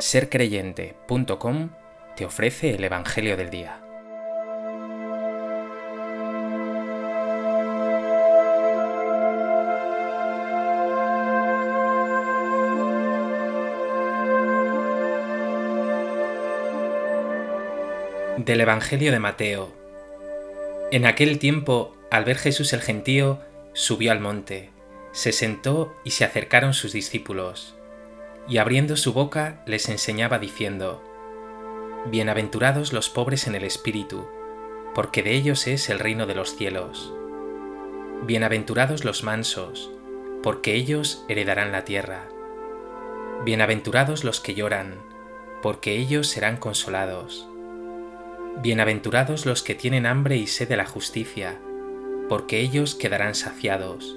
sercreyente.com te ofrece el Evangelio del Día. Del Evangelio de Mateo. En aquel tiempo, al ver Jesús el gentío, subió al monte, se sentó y se acercaron sus discípulos y abriendo su boca les enseñaba diciendo, Bienaventurados los pobres en el espíritu, porque de ellos es el reino de los cielos. Bienaventurados los mansos, porque ellos heredarán la tierra. Bienaventurados los que lloran, porque ellos serán consolados. Bienaventurados los que tienen hambre y sed de la justicia, porque ellos quedarán saciados.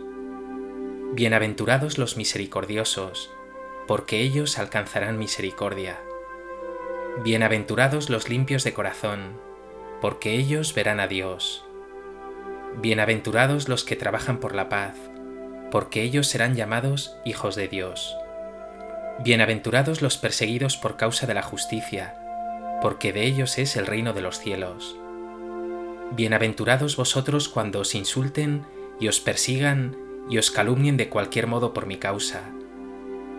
Bienaventurados los misericordiosos, porque ellos alcanzarán misericordia. Bienaventurados los limpios de corazón, porque ellos verán a Dios. Bienaventurados los que trabajan por la paz, porque ellos serán llamados hijos de Dios. Bienaventurados los perseguidos por causa de la justicia, porque de ellos es el reino de los cielos. Bienaventurados vosotros cuando os insulten y os persigan y os calumnien de cualquier modo por mi causa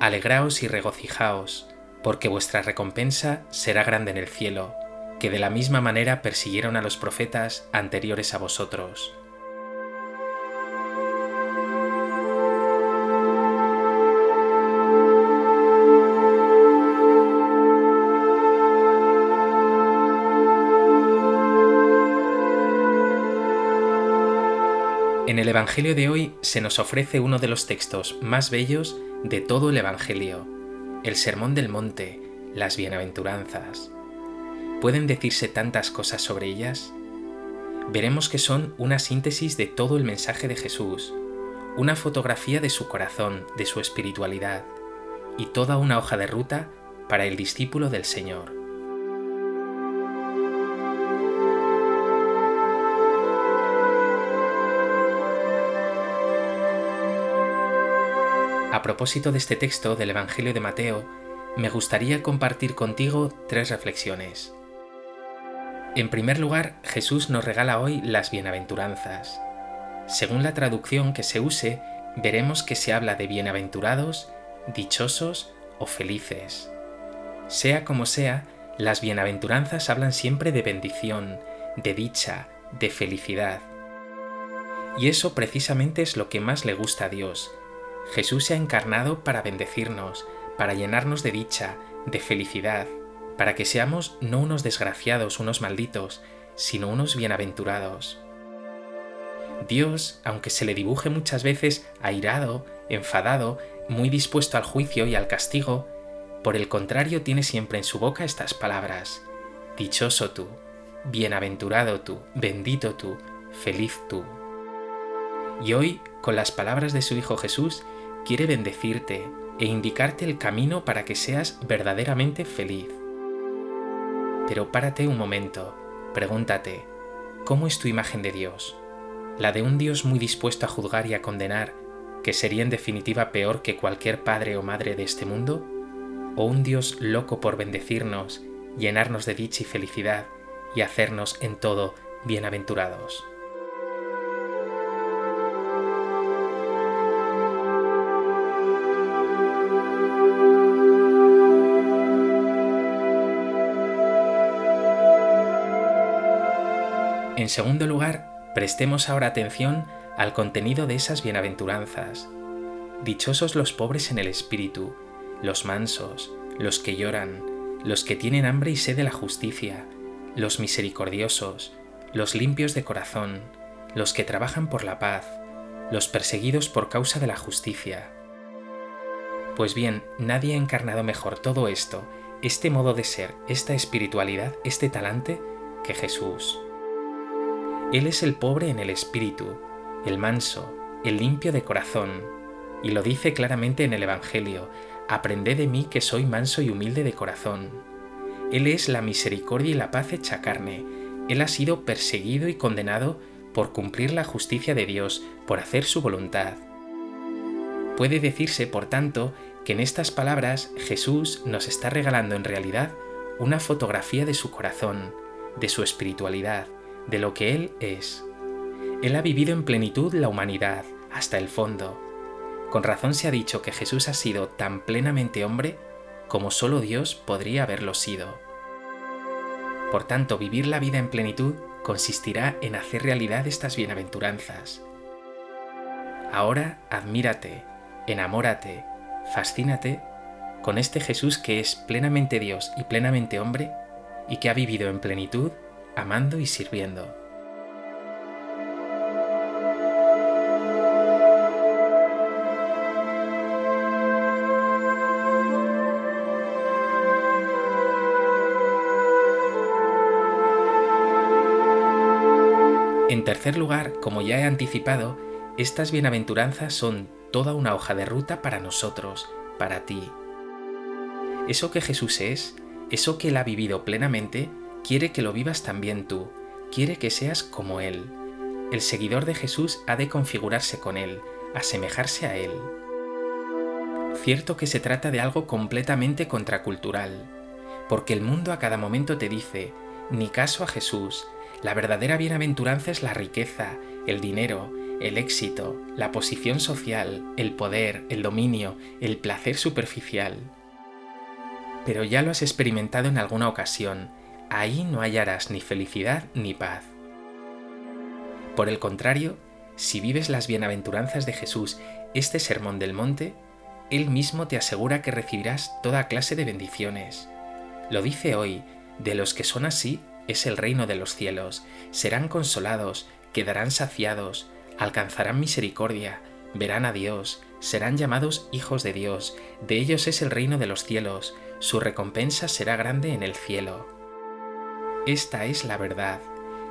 Alegraos y regocijaos, porque vuestra recompensa será grande en el cielo, que de la misma manera persiguieron a los profetas anteriores a vosotros. En el Evangelio de hoy se nos ofrece uno de los textos más bellos de todo el Evangelio, el Sermón del Monte, las Bienaventuranzas. ¿Pueden decirse tantas cosas sobre ellas? Veremos que son una síntesis de todo el mensaje de Jesús, una fotografía de su corazón, de su espiritualidad, y toda una hoja de ruta para el discípulo del Señor. A propósito de este texto del Evangelio de Mateo, me gustaría compartir contigo tres reflexiones. En primer lugar, Jesús nos regala hoy las bienaventuranzas. Según la traducción que se use, veremos que se habla de bienaventurados, dichosos o felices. Sea como sea, las bienaventuranzas hablan siempre de bendición, de dicha, de felicidad. Y eso precisamente es lo que más le gusta a Dios, Jesús se ha encarnado para bendecirnos, para llenarnos de dicha, de felicidad, para que seamos no unos desgraciados, unos malditos, sino unos bienaventurados. Dios, aunque se le dibuje muchas veces airado, enfadado, muy dispuesto al juicio y al castigo, por el contrario tiene siempre en su boca estas palabras, Dichoso tú, bienaventurado tú, bendito tú, feliz tú. Y hoy, con las palabras de su Hijo Jesús, quiere bendecirte e indicarte el camino para que seas verdaderamente feliz. Pero párate un momento, pregúntate, ¿cómo es tu imagen de Dios? ¿La de un Dios muy dispuesto a juzgar y a condenar, que sería en definitiva peor que cualquier padre o madre de este mundo? ¿O un Dios loco por bendecirnos, llenarnos de dicha y felicidad y hacernos en todo bienaventurados? En segundo lugar, prestemos ahora atención al contenido de esas bienaventuranzas. Dichosos los pobres en el espíritu, los mansos, los que lloran, los que tienen hambre y sed de la justicia, los misericordiosos, los limpios de corazón, los que trabajan por la paz, los perseguidos por causa de la justicia. Pues bien, nadie ha encarnado mejor todo esto, este modo de ser, esta espiritualidad, este talante, que Jesús. Él es el pobre en el espíritu, el manso, el limpio de corazón, y lo dice claramente en el Evangelio, aprended de mí que soy manso y humilde de corazón. Él es la misericordia y la paz hecha carne, Él ha sido perseguido y condenado por cumplir la justicia de Dios, por hacer su voluntad. Puede decirse, por tanto, que en estas palabras Jesús nos está regalando en realidad una fotografía de su corazón, de su espiritualidad, de lo que Él es. Él ha vivido en plenitud la humanidad, hasta el fondo. Con razón se ha dicho que Jesús ha sido tan plenamente hombre como solo Dios podría haberlo sido. Por tanto, vivir la vida en plenitud consistirá en hacer realidad estas bienaventuranzas. Ahora admírate, enamórate, fascínate con este Jesús que es plenamente Dios y plenamente hombre y que ha vivido en plenitud, amando y sirviendo. En tercer lugar, como ya he anticipado, estas bienaventuranzas son toda una hoja de ruta para nosotros, para ti. Eso que Jesús es, eso que Él ha vivido plenamente, quiere que lo vivas también tú, quiere que seas como Él. El seguidor de Jesús ha de configurarse con Él, asemejarse a Él. Cierto que se trata de algo completamente contracultural, porque el mundo a cada momento te dice, ni caso a Jesús, la verdadera bienaventuranza es la riqueza, el dinero, el éxito, la posición social, el poder, el dominio, el placer superficial. Pero ya lo has experimentado en alguna ocasión, ahí no hallarás ni felicidad ni paz. Por el contrario, si vives las bienaventuranzas de Jesús, este sermón del monte, Él mismo te asegura que recibirás toda clase de bendiciones. Lo dice hoy, de los que son así, es el reino de los cielos, serán consolados, quedarán saciados, alcanzarán misericordia, verán a Dios, serán llamados hijos de Dios, de ellos es el reino de los cielos, su recompensa será grande en el cielo. Esta es la verdad.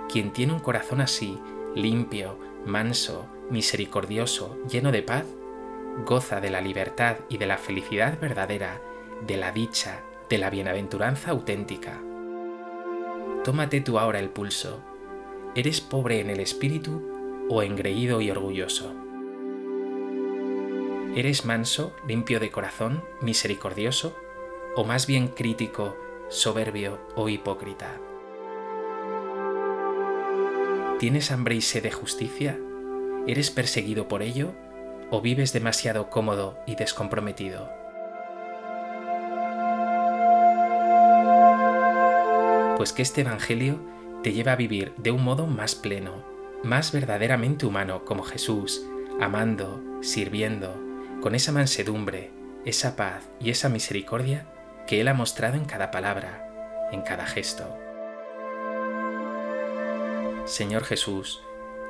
Quien tiene un corazón así, limpio, manso, misericordioso, lleno de paz, goza de la libertad y de la felicidad verdadera, de la dicha, de la bienaventuranza auténtica. Tómate tú ahora el pulso. ¿Eres pobre en el espíritu o engreído y orgulloso? ¿Eres manso, limpio de corazón, misericordioso o más bien crítico, soberbio o hipócrita? ¿Tienes hambre y sed de justicia? ¿Eres perseguido por ello o vives demasiado cómodo y descomprometido? pues que este Evangelio te lleva a vivir de un modo más pleno, más verdaderamente humano como Jesús, amando, sirviendo, con esa mansedumbre, esa paz y esa misericordia que Él ha mostrado en cada palabra, en cada gesto. Señor Jesús,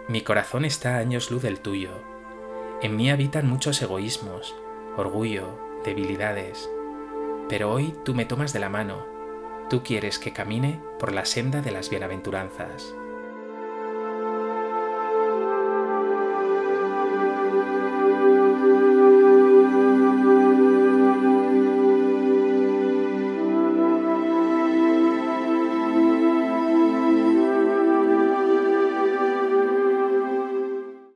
mi corazón está a años luz del tuyo. En mí habitan muchos egoísmos, orgullo, debilidades, pero hoy tú me tomas de la mano Tú quieres que camine por la senda de las bienaventuranzas.